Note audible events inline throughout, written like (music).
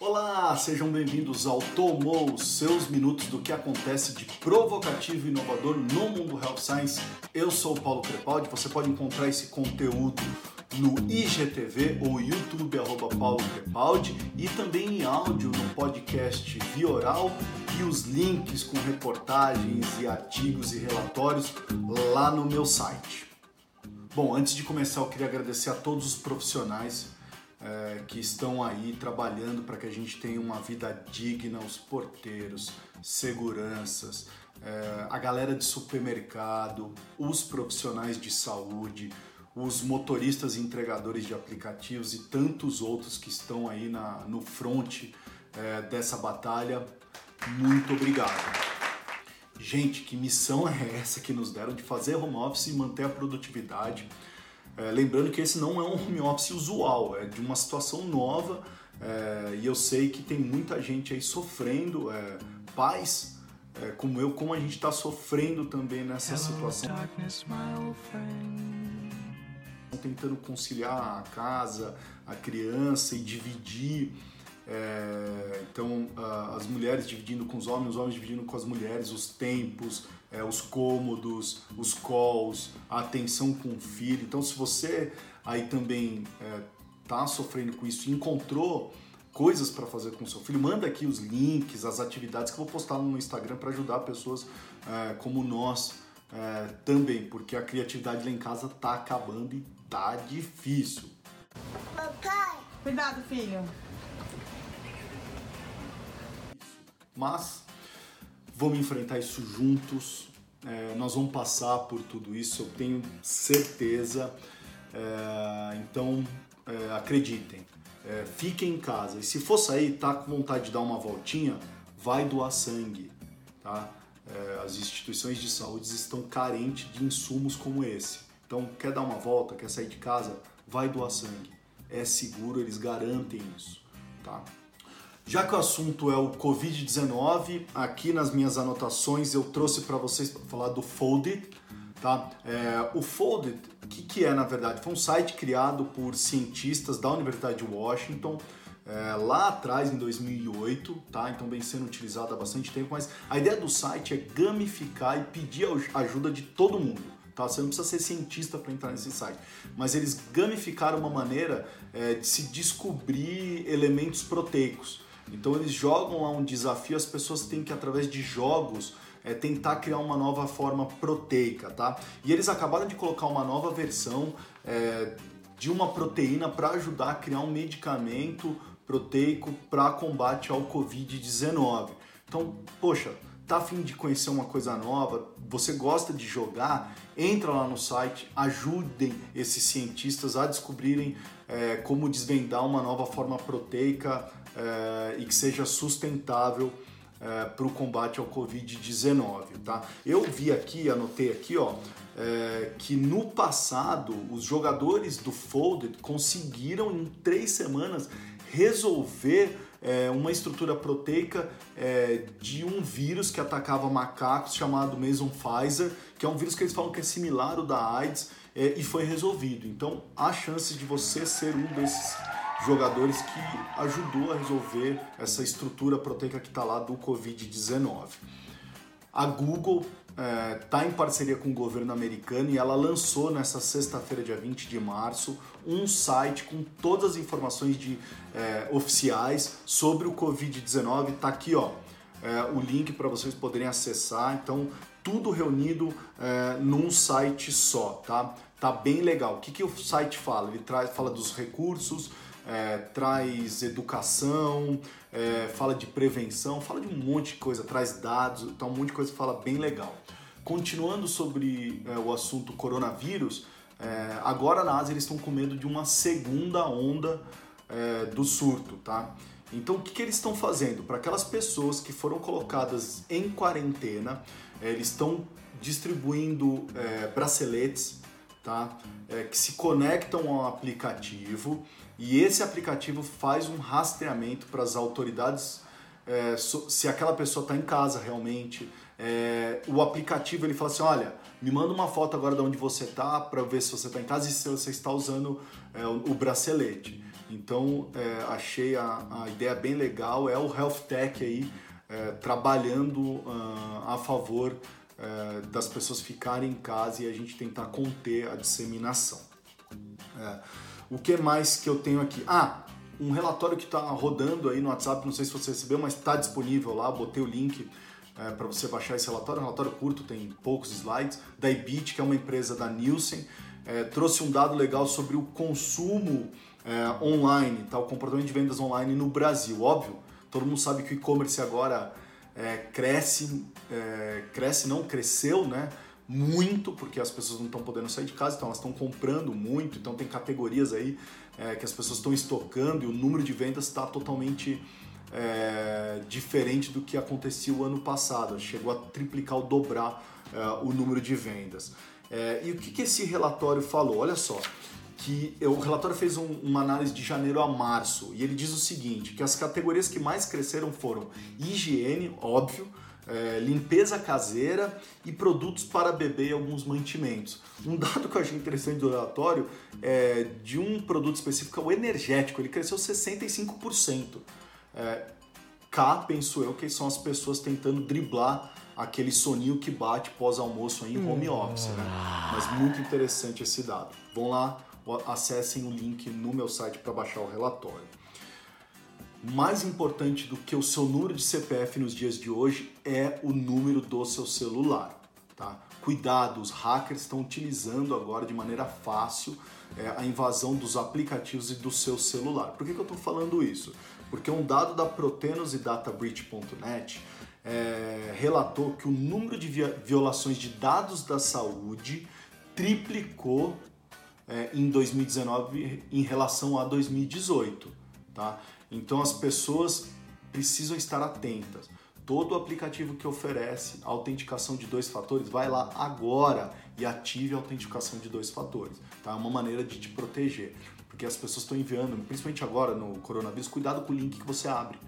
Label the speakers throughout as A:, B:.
A: Olá, sejam bem-vindos ao Tomou, seus minutos do que acontece de provocativo e inovador no mundo Health Science. Eu sou o Paulo Crepaldi, você pode encontrar esse conteúdo no IGTV ou YouTube, arroba Paulo Crepaldi, e também em áudio no podcast Via Oral e os links com reportagens e artigos e relatórios lá no meu site. Bom, antes de começar, eu queria agradecer a todos os profissionais é, que estão aí trabalhando para que a gente tenha uma vida digna, os porteiros, seguranças, é, a galera de supermercado, os profissionais de saúde, os motoristas e entregadores de aplicativos e tantos outros que estão aí na, no front é, dessa batalha. Muito obrigado. Gente, que missão é essa que nos deram de fazer home office e manter a produtividade? É, lembrando que esse não é um home office usual, é de uma situação nova é, e eu sei que tem muita gente aí sofrendo, é, pais é, como eu, como a gente está sofrendo também nessa situação. Darkness, tentando conciliar a casa, a criança e dividir. É, então, as mulheres dividindo com os homens, os homens dividindo com as mulheres, os tempos, é, os cômodos, os calls, a atenção com o filho. Então, se você aí também está é, sofrendo com isso e encontrou coisas para fazer com o seu filho, manda aqui os links, as atividades que eu vou postar no Instagram para ajudar pessoas é, como nós é, também, porque a criatividade lá em casa tá acabando e tá difícil.
B: Papai! Cuidado, filho!
A: Mas vamos enfrentar isso juntos. É, nós vamos passar por tudo isso, eu tenho certeza. É, então é, acreditem, é, fiquem em casa. E se for sair, tá com vontade de dar uma voltinha, vai doar sangue, tá? É, as instituições de saúde estão carentes de insumos como esse. Então, quer dar uma volta, quer sair de casa, vai doar sangue. É seguro, eles garantem isso, tá? Já que o assunto é o Covid-19, aqui nas minhas anotações eu trouxe para vocês falar do Folded, tá? É, o Folded, o que, que é na verdade? Foi um site criado por cientistas da Universidade de Washington, é, lá atrás, em 2008, tá? Então vem sendo utilizado há bastante tempo, mas a ideia do site é gamificar e pedir a ajuda de todo mundo. Tá? Você não precisa ser cientista para entrar nesse site, mas eles gamificaram uma maneira é, de se descobrir elementos proteicos. Então eles jogam lá um desafio, as pessoas têm que através de jogos é, tentar criar uma nova forma proteica, tá? E eles acabaram de colocar uma nova versão é, de uma proteína para ajudar a criar um medicamento proteico para combate ao Covid-19. Então, poxa, tá afim de conhecer uma coisa nova, você gosta de jogar, entra lá no site, ajudem esses cientistas a descobrirem é, como desvendar uma nova forma proteica é, e que seja sustentável é, para o combate ao Covid-19, tá? Eu vi aqui, anotei aqui, ó, é, que no passado os jogadores do Folded conseguiram em três semanas resolver é, uma estrutura proteica é, de um vírus que atacava macacos chamado Mason Pfizer, que é um vírus que eles falam que é similar ao da AIDS é, e foi resolvido. Então há chances de você ser um desses jogadores que ajudou a resolver essa estrutura proteica que está lá do Covid-19. A Google está é, em parceria com o governo americano e ela lançou nessa sexta-feira, dia 20 de março, um site com todas as informações de, é, oficiais sobre o Covid-19. Está aqui ó, é, o link para vocês poderem acessar. Então, tudo reunido é, num site só, tá? Tá bem legal. O que, que o site fala? Ele traz, fala dos recursos, é, traz educação, é, fala de prevenção, fala de um monte de coisa, traz dados, tá um monte de coisa que fala bem legal. Continuando sobre é, o assunto coronavírus, é, agora na Ásia eles estão com medo de uma segunda onda é, do surto, tá? Então o que, que eles estão fazendo? Para aquelas pessoas que foram colocadas em quarentena, é, eles estão distribuindo braceletes, tá? que se conectam ao aplicativo e esse aplicativo faz um rastreamento para as autoridades é, se aquela pessoa está em casa realmente. É, o aplicativo ele fala assim, olha, me manda uma foto agora de onde você está para ver se você está em casa e se você está usando é, o, o, bracelete. Então é, achei a, a, ideia bem legal, é o Health Tech aí é, trabalhando uh, a favor é, das pessoas ficarem em casa e a gente tentar conter a disseminação. O que mais que eu tenho aqui? Ah, um relatório que está rodando aí no WhatsApp, não sei se você recebeu, mas está disponível lá, botei o link é, para você baixar esse relatório, um relatório curto, tem poucos slides, da Ibit, que é uma empresa da Nielsen, é, trouxe um dado legal sobre o consumo é, online, tá? o comportamento de vendas online no Brasil. Óbvio, todo mundo sabe que o e-commerce agora é, cresce, é, cresce não, cresceu, né? Muito, porque as pessoas não estão podendo sair de casa, então elas estão comprando muito, então tem categorias aí é, que as pessoas estão estocando e o número de vendas está totalmente é, diferente do que acontecia o ano passado. Chegou a triplicar ou dobrar é, o número de vendas. É, e o que, que esse relatório falou? Olha só, que o relatório fez um, uma análise de janeiro a março e ele diz o seguinte, que as categorias que mais cresceram foram higiene, óbvio, é, limpeza caseira e produtos para bebê e alguns mantimentos. Um dado que eu achei interessante do relatório é de um produto específico, é o energético, ele cresceu 65%. É, cá, penso eu, que são as pessoas tentando driblar aquele soninho que bate pós-almoço em home office, né? Mas muito interessante esse dado. Vão lá, acessem o link no meu site para baixar o relatório mais importante do que o seu número de CPF nos dias de hoje é o número do seu celular. Tá? Cuidado, os hackers estão utilizando agora de maneira fácil é, a invasão dos aplicativos e do seu celular. Por que, que eu estou falando isso? Porque um dado da Protenos e DataBreach.net é, relatou que o número de violações de dados da saúde triplicou é, em 2019 em relação a 2018. Tá? Então as pessoas precisam estar atentas. Todo aplicativo que oferece autenticação de dois fatores, vai lá agora e ative a autenticação de dois fatores. Tá? É uma maneira de te proteger. Porque as pessoas estão enviando, principalmente agora no coronavírus, cuidado com o link que você abre.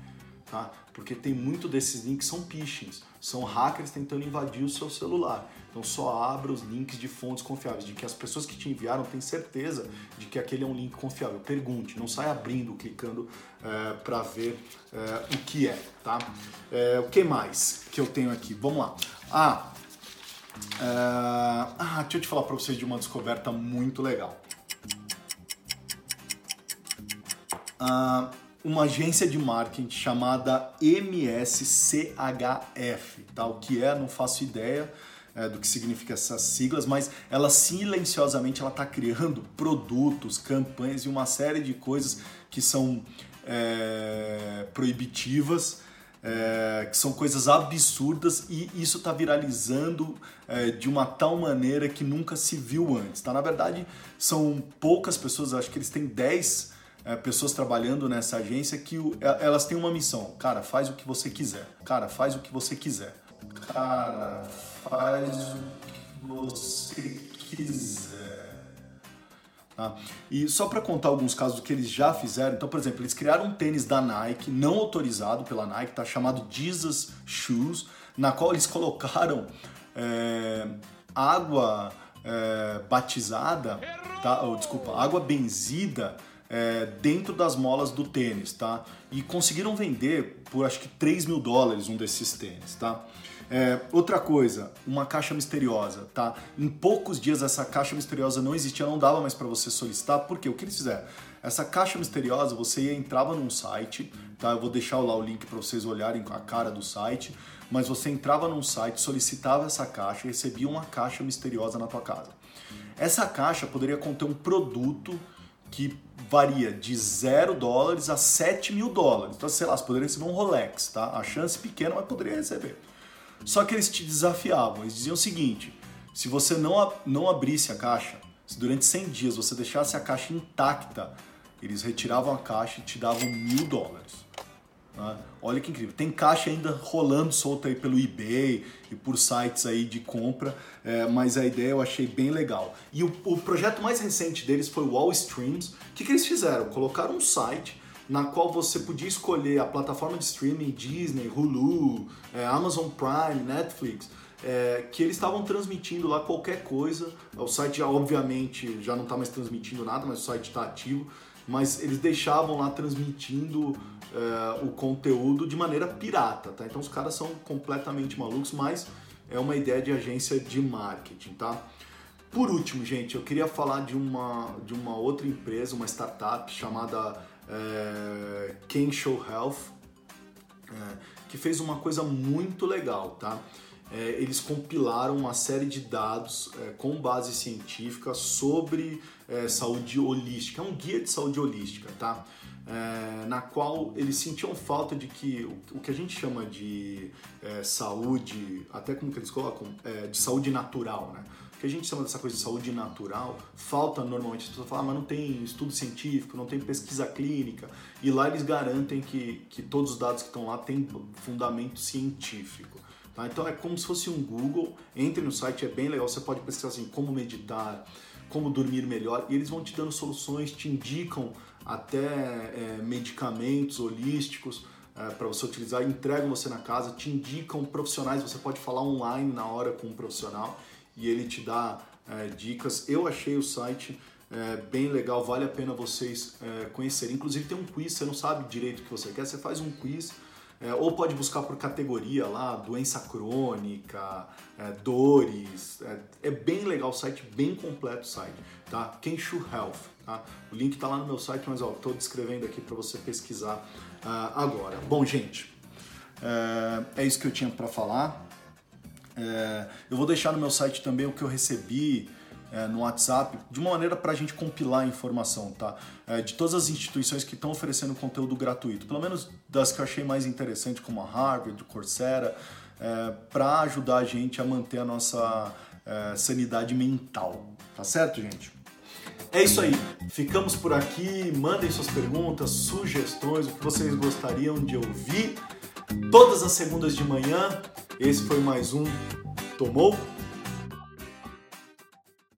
A: Tá? Porque tem muito desses links são phishings, são hackers tentando invadir o seu celular. Então só abra os links de fontes confiáveis, de que as pessoas que te enviaram têm certeza de que aquele é um link confiável. Pergunte, não saia abrindo, clicando é, para ver é, o que é, tá? É, o que mais que eu tenho aqui? Vamos lá. Ah, é, ah deixa eu te falar para vocês de uma descoberta muito legal. Ah, uma agência de marketing chamada MSCHF, tá? O que é, não faço ideia é, do que significa essas siglas, mas ela silenciosamente ela está criando (laughs) produtos, campanhas e uma série de coisas que são é, proibitivas. É, que são coisas absurdas e isso está viralizando é, de uma tal maneira que nunca se viu antes. Tá? Na verdade, são poucas pessoas, acho que eles têm 10 é, pessoas trabalhando nessa agência que é, elas têm uma missão. Cara, faz o que você quiser. Cara, faz o que você quiser. Cara, faz o que você quiser. Tá? E só para contar alguns casos que eles já fizeram, então, por exemplo, eles criaram um tênis da Nike, não autorizado pela Nike, tá chamado Jesus Shoes, na qual eles colocaram é, água é, batizada, tá? Oh, desculpa, água benzida é, dentro das molas do tênis, tá? E conseguiram vender por acho que 3 mil dólares um desses tênis, tá? É, outra coisa, uma caixa misteriosa, tá? Em poucos dias essa caixa misteriosa não existia, não dava mais para você solicitar, porque o que eles fizeram? Essa caixa misteriosa, você entrava num site, tá? Eu vou deixar lá o link para vocês olharem a cara do site, mas você entrava num site, solicitava essa caixa e recebia uma caixa misteriosa na tua casa. Essa caixa poderia conter um produto que varia de 0 dólares a 7 mil dólares. Então, sei lá, você poderia receber um Rolex, tá? A chance pequena, mas poderia receber. Só que eles te desafiavam, eles diziam o seguinte: se você não, não abrisse a caixa, se durante 100 dias você deixasse a caixa intacta, eles retiravam a caixa e te davam mil dólares. Né? Olha que incrível. Tem caixa ainda rolando solta aí pelo eBay e por sites aí de compra, é, mas a ideia eu achei bem legal. E o, o projeto mais recente deles foi o Wall Streams. O que, que eles fizeram? Colocaram um site na qual você podia escolher a plataforma de streaming Disney, Hulu, é, Amazon Prime, Netflix, é, que eles estavam transmitindo lá qualquer coisa. O site já, obviamente, já não está mais transmitindo nada, mas o site está ativo. Mas eles deixavam lá transmitindo é, o conteúdo de maneira pirata, tá? Então os caras são completamente malucos, mas é uma ideia de agência de marketing, tá? Por último, gente, eu queria falar de uma, de uma outra empresa, uma startup chamada é, Kensho Health, é, que fez uma coisa muito legal, tá? É, eles compilaram uma série de dados é, com base científica sobre é, saúde holística, é um guia de saúde holística, tá? É, na qual eles sentiam falta de que o, que a gente chama de é, saúde, até como que eles colocam, é, de saúde natural, né? O que a gente chama dessa coisa de saúde natural, falta normalmente, as pessoas falam, ah, mas não tem estudo científico, não tem pesquisa clínica, e lá eles garantem que, que todos os dados que estão lá têm fundamento científico. Tá? Então é como se fosse um Google, entre no site, é bem legal, você pode pesquisar assim, como meditar, como dormir melhor, e eles vão te dando soluções, te indicam até é, medicamentos holísticos é, para você utilizar, entregam você na casa, te indicam profissionais, você pode falar online na hora com um profissional e ele te dá é, dicas. Eu achei o site é, bem legal, vale a pena vocês é, conhecerem. Inclusive tem um quiz, você não sabe direito o que você quer, você faz um quiz. É, ou pode buscar por categoria lá, doença crônica, é, dores. É, é, bem legal o site, bem completo o site, tá? Kenshu Health, tá? O link tá lá no meu site, mas ó, tô descrevendo aqui para você pesquisar uh, agora. Bom, gente, é, é isso que eu tinha para falar. É, eu vou deixar no meu site também o que eu recebi é, no WhatsApp, de uma maneira para a gente compilar a informação, tá? É, de todas as instituições que estão oferecendo conteúdo gratuito, pelo menos das que eu achei mais interessante, como a Harvard, Coursera, é, para ajudar a gente a manter a nossa é, sanidade mental, tá certo, gente? É isso aí, ficamos por aqui. Mandem suas perguntas, sugestões, o que vocês gostariam de ouvir. Todas as segundas de manhã esse foi mais um Tomou?